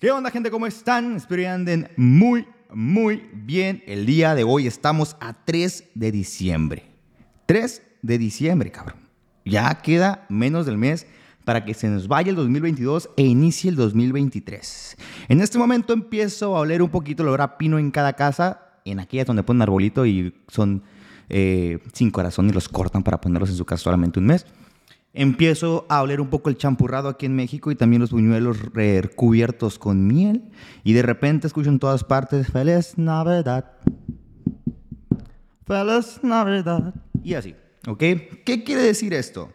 ¿Qué onda gente? ¿Cómo están? Espero que anden muy, muy bien. El día de hoy estamos a 3 de diciembre. 3 de diciembre, cabrón. Ya queda menos del mes para que se nos vaya el 2022 e inicie el 2023. En este momento empiezo a oler un poquito el olor a pino en cada casa, en aquellas donde ponen arbolito y son eh, sin corazón y los cortan para ponerlos en su casa solamente un mes. Empiezo a oler un poco el champurrado aquí en México y también los buñuelos recubiertos con miel. Y de repente escucho en todas partes, Feliz Navidad. Feliz Navidad. Y así, ¿ok? ¿Qué quiere decir esto?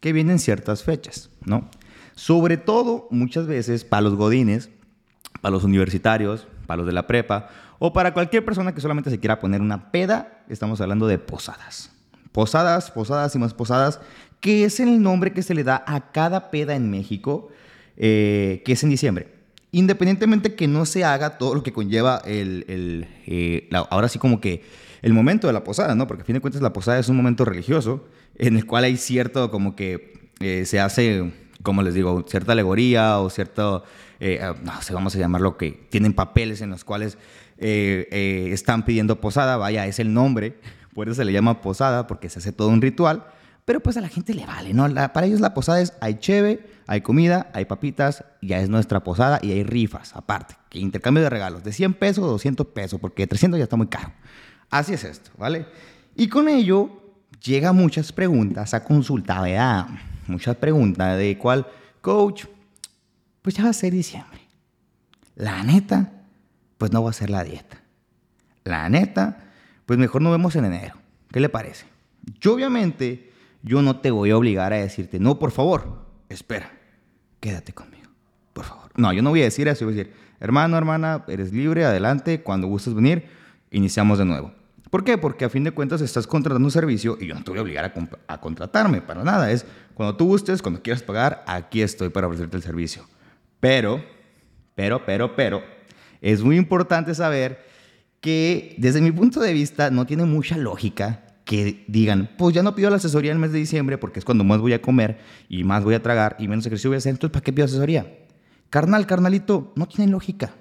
Que vienen ciertas fechas, ¿no? Sobre todo, muchas veces, para los godines, para los universitarios, para los de la prepa, o para cualquier persona que solamente se quiera poner una peda, estamos hablando de posadas. Posadas, posadas y más posadas, que es el nombre que se le da a cada peda en México, eh, que es en diciembre. Independientemente que no se haga todo lo que conlleva el, el eh, ahora sí como que el momento de la posada, ¿no? Porque a fin de cuentas la posada es un momento religioso en el cual hay cierto como que eh, se hace, como les digo, cierta alegoría o cierto, no sé, vamos a llamarlo que tienen papeles en los cuales están pidiendo posada, vaya, es el nombre, por eso se le llama posada, porque se hace todo un ritual. Pero pues a la gente le vale, ¿no? para ellos la posada es, hay cheve, hay comida, hay papitas, ya es nuestra posada y hay rifas aparte, que intercambio de regalos, de 100 pesos o 200 pesos, porque 300 ya está muy caro. Así es esto, ¿vale? Y con ello llega muchas preguntas a consulta, ¿verdad? Muchas preguntas de cuál, coach, pues ya va a ser diciembre. La neta, pues no va a ser la dieta. La neta, pues mejor nos vemos en enero. ¿Qué le parece? Yo obviamente, yo no te voy a obligar a decirte, no, por favor, espera, quédate conmigo, por favor. No, yo no voy a decir eso, voy a decir, hermano, hermana, eres libre, adelante, cuando gustes venir, iniciamos de nuevo. ¿Por qué? Porque a fin de cuentas estás contratando un servicio y yo no te voy a obligar a, a contratarme para nada. Es cuando tú gustes, cuando quieras pagar, aquí estoy para ofrecerte el servicio. Pero, pero, pero, pero, es muy importante saber que desde mi punto de vista no tiene mucha lógica que digan, pues ya no pido la asesoría en el mes de diciembre porque es cuando más voy a comer y más voy a tragar y menos ejercicio voy a hacer, entonces ¿para qué pido asesoría? Carnal, carnalito, no tiene lógica.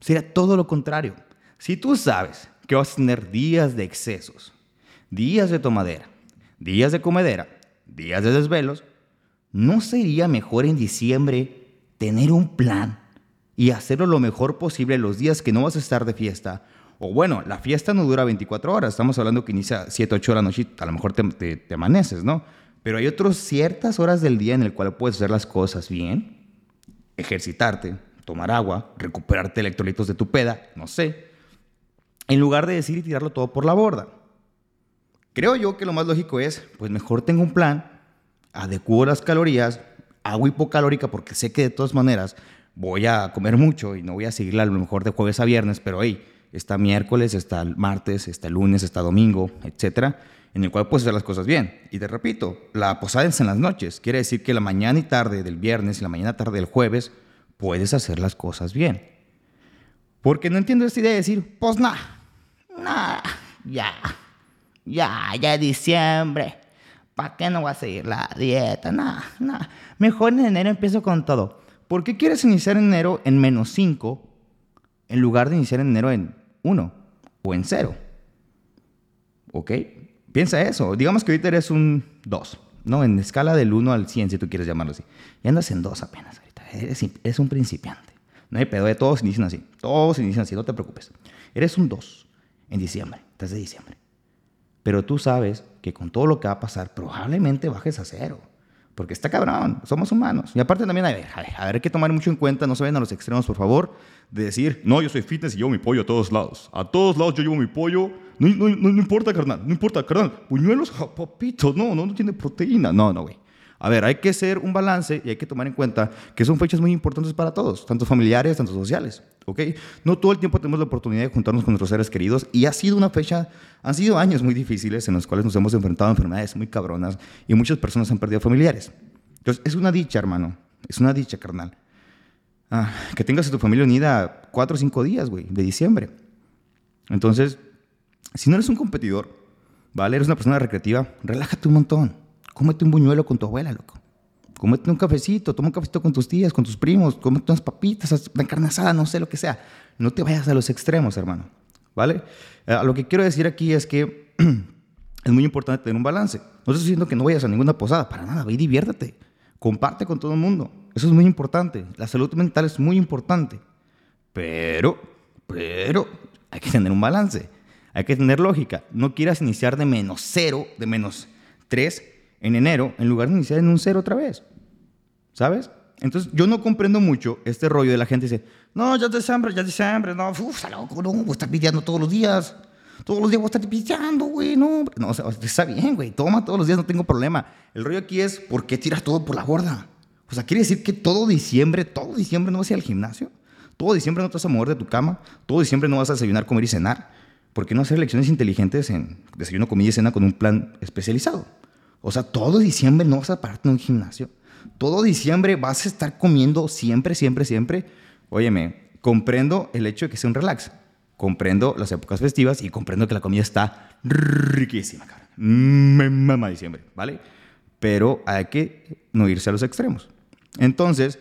Sería todo lo contrario. Si tú sabes que vas a tener días de excesos, días de tomadera, días de comedera, días de desvelos, ¿no sería mejor en diciembre tener un plan y hacerlo lo mejor posible los días que no vas a estar de fiesta o bueno, la fiesta no dura 24 horas, estamos hablando que inicia 7, 8 horas de la noche, a lo mejor te, te, amaneces, ¿no? Pero hay otras ciertas horas del día en el cual puedes hacer las cosas bien, ejercitarte, tomar agua, recuperarte electrolitos de tu peda, no sé, en lugar de decir y tirarlo todo por la borda. Creo yo que lo más lógico es, pues mejor tengo un plan, adecuo las calorías, hago hipocalórica porque sé que de todas maneras voy a comer mucho y no voy a seguirla a lo mejor de jueves a viernes, pero hey, está miércoles, está martes, está lunes, está domingo, etcétera, en el cual puedes hacer las cosas bien. Y te repito, la posada es en las noches. Quiere decir que la mañana y tarde del viernes y la mañana tarde del jueves puedes hacer las cosas bien. Porque no entiendo esta idea de decir, pues nada, nada, ya, ya, ya diciembre. ¿Para qué no voy a seguir la dieta? Nada, nada. Mejor en enero empiezo con todo. ¿Por qué quieres iniciar en enero en menos 5 en lugar de iniciar en enero en 1 o en 0. ¿Ok? Piensa eso. Digamos que ahorita eres un 2, ¿no? En escala del 1 al 100, si tú quieres llamarlo así. Y andas en 2 apenas ahorita. Eres, un principiante. No hay pedo de todos inician así. Todos inician así, no te preocupes. Eres un 2 en diciembre, estás de diciembre. Pero tú sabes que con todo lo que va a pasar, probablemente bajes a cero. Porque está cabrón, somos humanos. Y aparte también, a ver, a ver, hay que tomar mucho en cuenta, no se vayan a los extremos, por favor, de decir, no, yo soy fitness y llevo mi pollo a todos lados. A todos lados yo llevo mi pollo. No, no, no, no importa, carnal, no importa, carnal. Puñuelos, papitos, no, no, no tiene proteína. No, no, güey. A ver, hay que hacer un balance y hay que tomar en cuenta que son fechas muy importantes para todos, tanto familiares, tanto sociales, ¿ok? No todo el tiempo tenemos la oportunidad de juntarnos con nuestros seres queridos y ha sido una fecha, han sido años muy difíciles en los cuales nos hemos enfrentado a enfermedades muy cabronas y muchas personas han perdido familiares. Entonces, es una dicha, hermano, es una dicha, carnal. Ah, que tengas a tu familia unida cuatro o cinco días, güey, de diciembre. Entonces, si no eres un competidor, ¿vale? Eres una persona recreativa, relájate un montón Cómete un buñuelo con tu abuela, loco. Cómete un cafecito, toma un cafecito con tus tías, con tus primos, cómete unas papitas, una carne asada, no sé lo que sea. No te vayas a los extremos, hermano. ¿Vale? Eh, lo que quiero decir aquí es que es muy importante tener un balance. No estoy diciendo que no vayas a ninguna posada, para nada, ve y diviértete. Comparte con todo el mundo. Eso es muy importante. La salud mental es muy importante. Pero, pero, hay que tener un balance. Hay que tener lógica. No quieras iniciar de menos cero, de menos tres en enero, en lugar de iniciar en un cero otra vez. ¿Sabes? Entonces, yo no comprendo mucho este rollo de la gente dice, no, ya es diciembre, ya es diciembre, no, uf, está loco, no, voy a estar pidiendo todos los días. Todos los días voy a estar pidiendo, güey, no. No, o sea, está bien, güey, toma todos los días, no tengo problema. El rollo aquí es, ¿por qué tiras todo por la borda? O sea, quiere decir que todo diciembre, todo diciembre no vas a ir al gimnasio. Todo diciembre no te vas a mover de tu cama. Todo diciembre no vas a desayunar, comer y cenar. ¿Por qué no hacer elecciones inteligentes en desayuno, comida y cena con un plan especializado? O sea, todo diciembre no vas a pararte en un gimnasio. Todo diciembre vas a estar comiendo siempre, siempre, siempre. Óyeme, comprendo el hecho de que sea un relax. Comprendo las épocas festivas y comprendo que la comida está riquísima, cara. Me mama diciembre, ¿vale? Pero hay que no irse a los extremos. Entonces,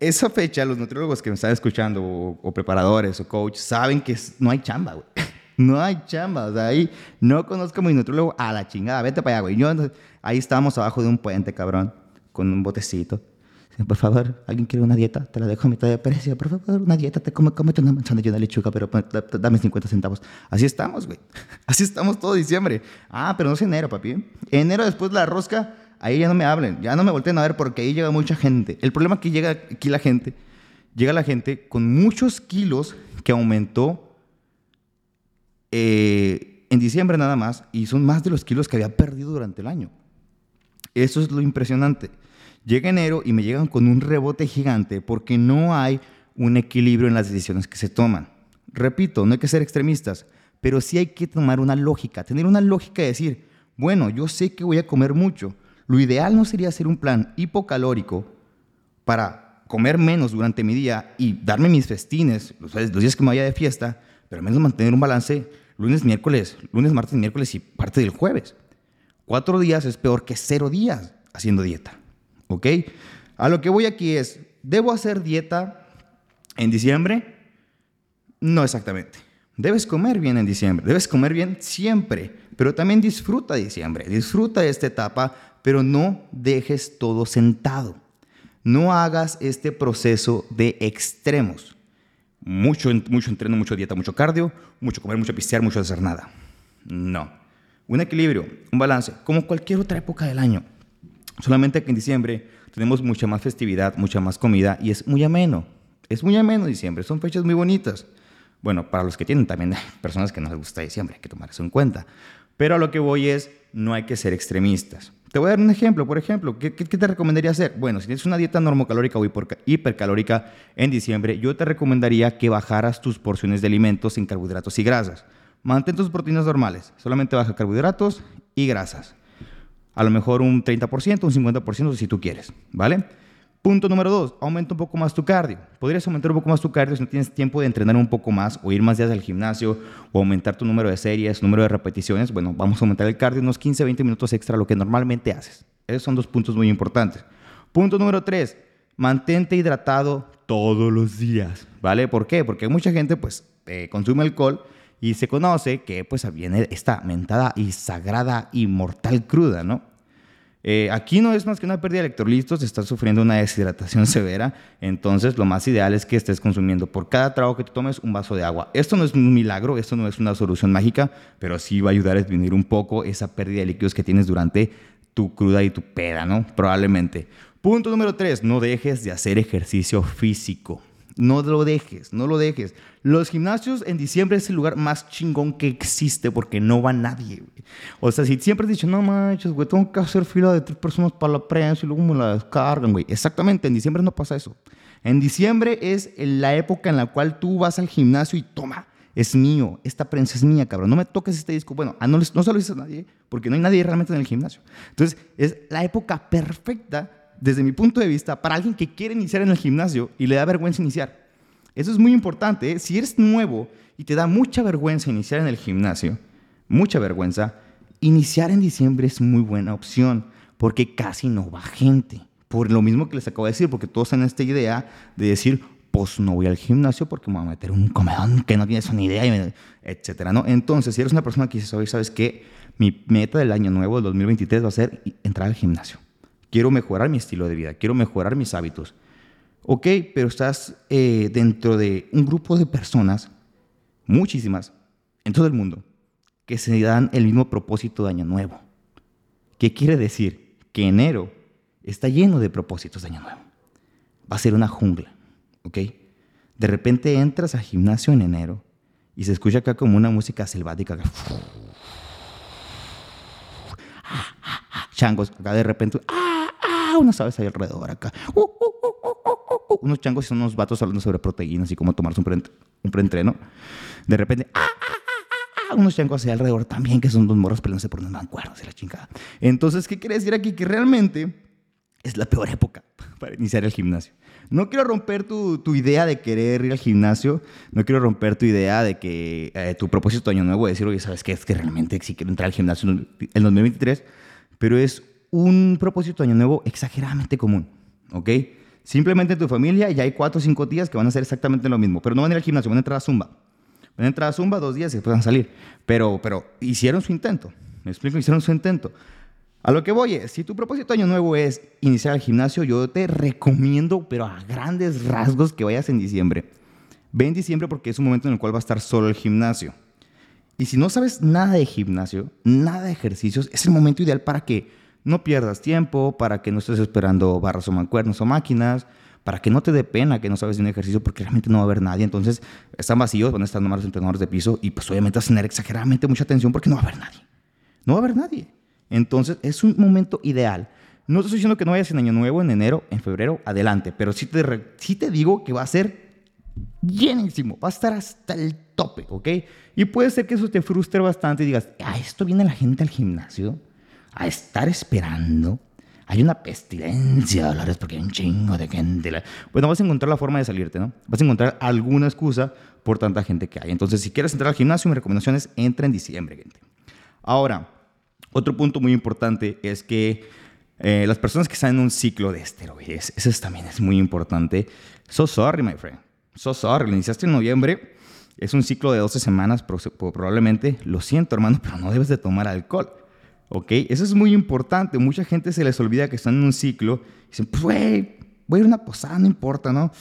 esa fecha, los nutriólogos que me están escuchando, o, preparadores, o coach, saben que no hay chamba, güey. No hay chamba. O sea, ahí no conozco a mi nutriólogo a la chingada. Vete para allá, güey. Yo, ahí estábamos abajo de un puente, cabrón, con un botecito. Por favor, ¿alguien quiere una dieta? Te la dejo a mitad de precio. Por favor, una dieta. Te come, cómete una manzana y una lechuga, pero pues, dame 50 centavos. Así estamos, güey. Así estamos todo diciembre. Ah, pero no es enero, papi. Enero después la rosca, ahí ya no me hablen. Ya no me volteen a ver porque ahí llega mucha gente. El problema es que llega aquí la gente, llega la gente con muchos kilos que aumentó eh, en diciembre nada más y son más de los kilos que había perdido durante el año. Eso es lo impresionante. Llega enero y me llegan con un rebote gigante porque no hay un equilibrio en las decisiones que se toman. Repito, no hay que ser extremistas, pero sí hay que tomar una lógica, tener una lógica de decir, bueno, yo sé que voy a comer mucho. Lo ideal no sería hacer un plan hipocalórico para comer menos durante mi día y darme mis festines, los, días que me vaya de fiesta, pero al menos mantener un balance lunes, miércoles, lunes, martes, miércoles y parte del jueves. Cuatro días es peor que cero días haciendo dieta. ¿Ok? A lo que voy aquí es, ¿debo hacer dieta en diciembre? No exactamente. Debes comer bien en diciembre, debes comer bien siempre, pero también disfruta diciembre, disfruta esta etapa, pero no dejes todo sentado. No hagas este proceso de extremos. Mucho, mucho entreno, mucho dieta, mucho cardio, mucho comer, mucho pistear, mucho hacer nada. No. Un equilibrio, un balance, como cualquier otra época del año. Solamente que en diciembre tenemos mucha más festividad, mucha más comida y es muy ameno. Es muy ameno diciembre, son fechas muy bonitas. Bueno, para los que tienen también personas que no les gusta diciembre, hay que tomar eso en cuenta. Pero a lo que voy es, no hay que ser extremistas. Te voy a dar un ejemplo, por ejemplo, ¿qué, te recomendaría hacer? Bueno, si tienes una dieta normocalórica o hipercalórica en diciembre, yo te recomendaría que bajaras tus porciones de alimentos sin carbohidratos y grasas. Mantén tus proteínas normales, solamente baja carbohidratos y grasas a lo mejor un 30%, un 50% si tú quieres, ¿vale? Punto número dos, aumenta un poco más tu cardio. Podrías aumentar un poco más tu cardio si no tienes tiempo de entrenar un poco más o ir más días al gimnasio o aumentar tu número de series, número de repeticiones. Bueno, vamos a aumentar el cardio unos 15, 20 minutos extra, lo que normalmente haces. Esos son dos puntos muy importantes. Punto número tres, mantente hidratado todos los días, ¿vale? ¿Por qué? Porque mucha gente pues eh, consume alcohol y se conoce que pues viene esta mentada y sagrada y mortal cruda, ¿no? Eh, aquí no es más que una pérdida de electrolitos, estás sufriendo una deshidratación severa, entonces lo más ideal es que estés consumiendo por cada trago que tú tomes un vaso de agua. Esto no es un milagro, esto no es una solución mágica, pero sí va a ayudar a disminuir un poco esa pérdida de líquidos que tienes durante tu cruda y tu peda, ¿no? Probablemente. Punto número tres, no dejes de hacer ejercicio físico. No lo dejes, no lo dejes. Los gimnasios en diciembre es el lugar más chingón que existe porque no va nadie, O sea, si siempre has dicho, no manches, güey, tengo que hacer fila de tres personas para la prensa y luego me la descargan, güey. Exactamente, en diciembre no pasa eso. En diciembre es la época en la cual tú vas al gimnasio y toma, es mío, esta prensa es mía, cabrón. No me toques este disco. Bueno, ah, no, no se lo dices a nadie porque no hay nadie realmente en el gimnasio. Entonces, es la época perfecta desde mi punto de vista, para alguien que quiere iniciar en el gimnasio y le da vergüenza iniciar. Eso es muy importante. ¿eh? Si eres nuevo y te da mucha vergüenza iniciar en el gimnasio, mucha vergüenza, iniciar en diciembre es muy buena opción. porque casi no va gente. Por lo mismo que les acabo de decir, porque todos tienen esta idea de decir, pues no voy al gimnasio porque me voy a meter un comedón que no tienes ni idea, etcétera, ¿no? Entonces, si eres una persona que dices, oye, ¿sabes qué? Mi meta del año nuevo, del 2023, va a ser entrar al gimnasio. Quiero mejorar mi estilo de vida, quiero mejorar mis hábitos. Ok, pero estás eh, dentro de un grupo de personas, muchísimas, en todo el mundo, que se dan el mismo propósito de año nuevo. ¿Qué quiere decir? Que enero está lleno de propósitos de año nuevo. Va a ser una jungla, ¿ok? De repente entras al gimnasio en enero y se escucha acá como una música selvática. Changos, acá de repente, ¡ah, ah! Unas aves ahí alrededor acá. Uh, uh, uh, unos changos y son unos vatos hablando sobre proteínas y cómo tomarse un, un preentreno. De repente, ¡ah, ah, unos changos ahí alrededor también, que son dos morros peleándose por unos mancuernos y la chingada. Entonces, ¿qué quiere decir aquí? Que realmente es la peor época para iniciar el gimnasio. No quiero romper tu, tu, idea de querer ir al gimnasio, no quiero romper tu idea de que eh, tu propósito de año nuevo es decir, oye, ¿sabes qué? Es que realmente sí quiero entrar al gimnasio en el 2023, pero es un propósito de año nuevo exageradamente común, ¿ok? Simplemente en tu familia ya hay cuatro o cinco días que van a hacer exactamente lo mismo, pero no van a ir al gimnasio, van a entrar a Zumba. Van a entrar a Zumba dos días y después van a salir. Pero, pero hicieron su intento, me explico, hicieron su intento. A lo que voy es, si tu propósito de año nuevo es iniciar el gimnasio, yo te recomiendo, pero a grandes rasgos, que vayas en diciembre. Ve en diciembre porque es un momento en el cual va a estar solo el gimnasio. Y si no sabes nada de gimnasio, nada de ejercicios, es el momento ideal para que no pierdas tiempo, para que no estés esperando barras o mancuernos o máquinas, para que no te dé pena que no sabes de un ejercicio porque realmente no va a haber nadie. Entonces están vacíos, van a estar nomás los entrenadores de piso y pues obviamente vas a tener exageradamente mucha atención porque no va a haber nadie. No va a haber nadie. Entonces es un momento ideal. No te estoy diciendo que no vayas en Año Nuevo, en enero, en febrero, adelante, pero sí te, te digo que va a ser llenísimo, va a estar hasta el tope, ¿ok? Y puede ser que eso te frustre bastante y digas, ¿a esto viene la gente al gimnasio? ¿A estar esperando? Hay una pestilencia de dólares porque hay un chingo de gente. Bueno, vas a encontrar la forma de salirte, ¿no? Vas a encontrar alguna excusa por tanta gente que hay. Entonces, si quieres entrar al gimnasio, mi recomendación es entra en diciembre, gente. Ahora, otro punto muy importante es que eh, las personas que están en un ciclo de esteroides, eso también es muy importante. So sorry, my friend. So sorry. Lo iniciaste en noviembre. Es un ciclo de 12 semanas probablemente. Lo siento, hermano, pero no debes de tomar alcohol. ¿Ok? Eso es muy importante. Mucha gente se les olvida que están en un ciclo. Y dicen, pues, güey, voy a ir a una posada, no importa, ¿no?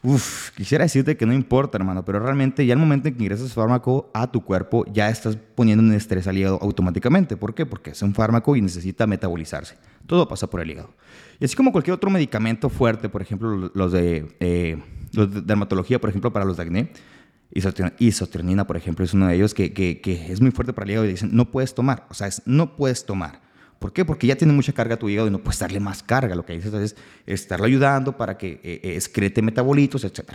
Uf, quisiera decirte que no importa, hermano, pero realmente ya el momento en que ingresas fármaco a tu cuerpo, ya estás poniendo un estrés al hígado automáticamente. ¿Por qué? Porque es un fármaco y necesita metabolizarse. Todo pasa por el hígado. Y así como cualquier otro medicamento fuerte, por ejemplo, los de, eh, los de dermatología, por ejemplo, para los de acné, isotrenina, por ejemplo, es uno de ellos que, que, es muy fuerte para el hígado y dicen, no puedes tomar. O sea, es, no puedes tomar. ¿Por qué? Porque ya tiene mucha carga tu hígado y no puedes darle más carga. Lo que dices es estarlo ayudando para que eh, eh, excrete metabolitos, etc.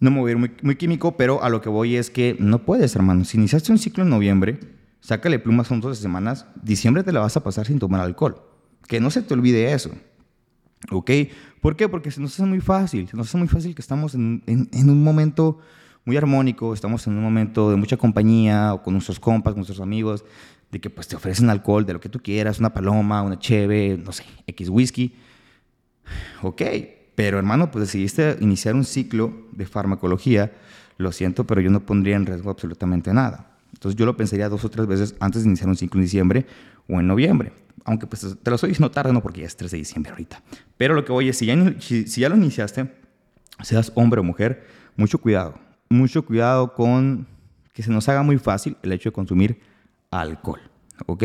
No me voy a ir muy, muy, químico, pero a lo que voy es que no puedes, hermano. Si iniciaste un ciclo en noviembre, sácale plumas, son 12 semanas. Diciembre te la vas a pasar sin tomar alcohol. Que no se te olvide eso. ¿Ok? ¿Por qué? Porque se nos hace muy fácil. Se nos hace muy fácil que estamos en, en, en un momento muy armónico, estamos en un momento de mucha compañía, o con nuestros compas, con nuestros amigos, de que pues te ofrecen alcohol, de lo que tú quieras, una paloma, una cheve, no sé, X whisky. Ok, pero hermano, pues decidiste iniciar un ciclo de farmacología, lo siento, pero yo no pondría en riesgo absolutamente nada. Entonces yo lo pensaría dos o tres veces antes de iniciar un ciclo en diciembre o en noviembre. Aunque pues te lo estoy diciendo tarde, no porque ya es 3 de diciembre ahorita. Pero lo que voy es, si ya, si, si ya lo iniciaste, seas hombre o mujer, mucho cuidado. Mucho cuidado con que se nos haga muy fácil el hecho de consumir alcohol. ¿Ok?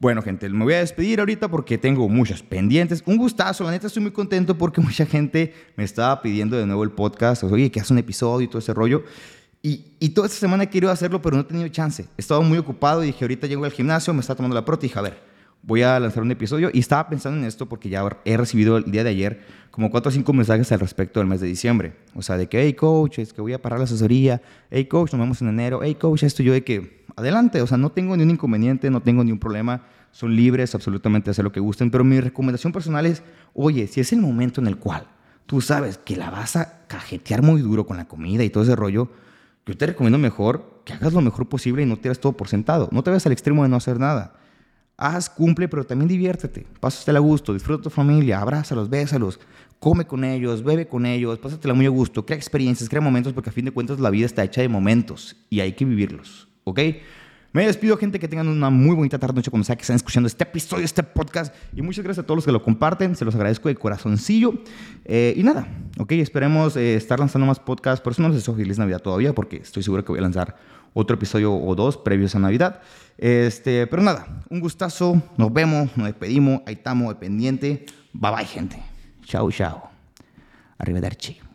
Bueno, gente, me voy a despedir ahorita porque tengo muchos pendientes. Un gustazo, la neta estoy muy contento porque mucha gente me estaba pidiendo de nuevo el podcast. Oye, que hace un episodio y todo ese rollo. Y, y, toda esta semana he querido hacerlo, pero no he tenido chance. He estado muy ocupado y dije, ahorita llego al gimnasio, me está tomando la prota y dije, a ver, voy a lanzar un episodio. Y estaba pensando en esto porque ya he recibido el día de ayer como cuatro o cinco mensajes al respecto del mes de diciembre. O sea, de que, hey, coach, es que voy a parar la asesoría. Hey, coach, nos vemos en enero. Hey, coach, esto yo de que adelante, o sea, no tengo ni un inconveniente, no tengo ni un problema, son libres absolutamente de hacer lo que gusten, pero mi recomendación personal es, oye, si es el momento en el cual tú sabes que la vas a cajetear muy duro con la comida y todo ese rollo, yo te recomiendo mejor que hagas lo mejor posible y no hagas todo por sentado, no te vayas al extremo de no hacer nada. Haz, cumple, pero también diviértete. Pásatela a gusto, disfruta tu familia, abrázalos, bésalos, come con ellos, bebe con ellos, pásatela muy a gusto, crea experiencias, crea momentos, porque a fin de cuentas la vida está hecha de momentos y hay que vivirlos, ¿ok? Me despido, gente, que tengan una muy bonita tarde noche cuando sea que estén escuchando este episodio, este podcast. Y muchas gracias a todos los que lo comparten. Se los agradezco de corazoncillo. Eh, y nada, ok, esperemos eh, estar lanzando más podcasts. Por eso no les deseo feliz Navidad todavía, porque estoy seguro que voy a lanzar otro episodio o dos previos a Navidad. Este, pero nada, un gustazo. Nos vemos, nos despedimos. Ahí estamos, pendiente. Bye bye, gente. Chao, chao. Arrivederci.